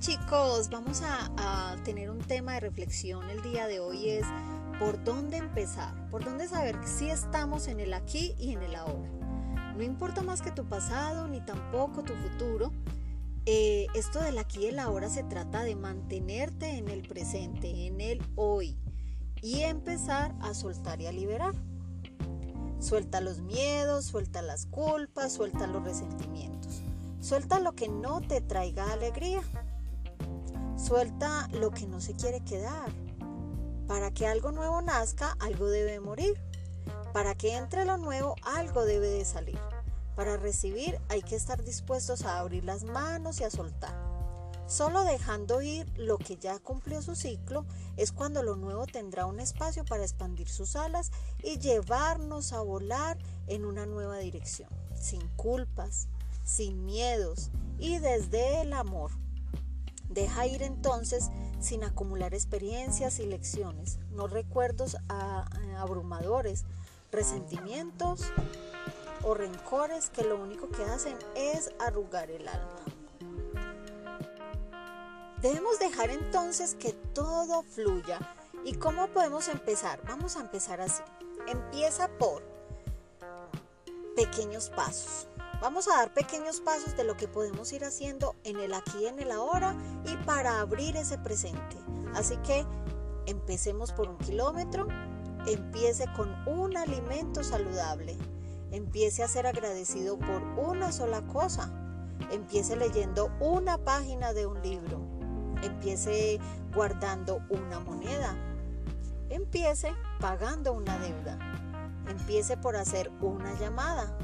chicos, vamos a, tener un tema de reflexión el día de hoy es por dónde empezar, por dónde saber si estamos en el aquí y en el ahora. No importa más que tu pasado ni tampoco tu futuro, eh, esto del aquí y el ahora se trata de mantenerte en el presente, en el hoy y empezar a soltar y a liberar. Suelta los miedos, suelta las culpas, suelta los resentimientos. Suelta lo que no te traiga alegría. Suelta lo que no se quiere quedar. Para que algo nuevo nazca, algo debe morir. Para que entre lo nuevo, algo debe de salir. Para recibir hay que estar dispuestos a abrir las manos y a soltar. Solo dejando ir lo que ya cumplió su ciclo es cuando lo nuevo tendrá un espacio para expandir sus alas y llevarnos a volar en una nueva dirección, sin culpas, sin miedos y desde el amor. Deja ir entonces sin acumular experiencias y lecciones, no recuerdos abrumadores, resentimientos o rencores que lo único que hacen es arrugar el alma. Debemos dejar entonces que todo fluya. ¿Y cómo podemos empezar? Vamos a empezar así. Empieza por pequeños pasos. Vamos a dar pequeños pasos de lo que podemos ir haciendo en el aquí, en el ahora y para abrir ese presente. Así que empecemos por un kilómetro, empiece con un alimento saludable, empiece a ser agradecido por una sola cosa, empiece leyendo una página de un libro, empiece guardando una moneda, empiece pagando una deuda, empiece por hacer una llamada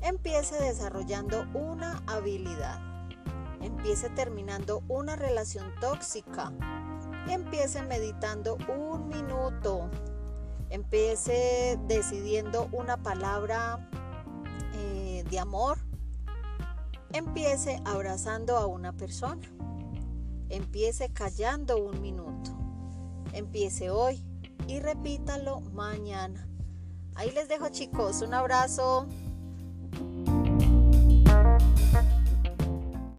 Empiece desarrollando una habilidad. Empiece terminando una relación tóxica. Empiece meditando un minuto. Empiece decidiendo una palabra eh, de amor. Empiece abrazando a una persona. Empiece callando un minuto. Empiece hoy y repítalo mañana. Ahí les dejo chicos, un abrazo.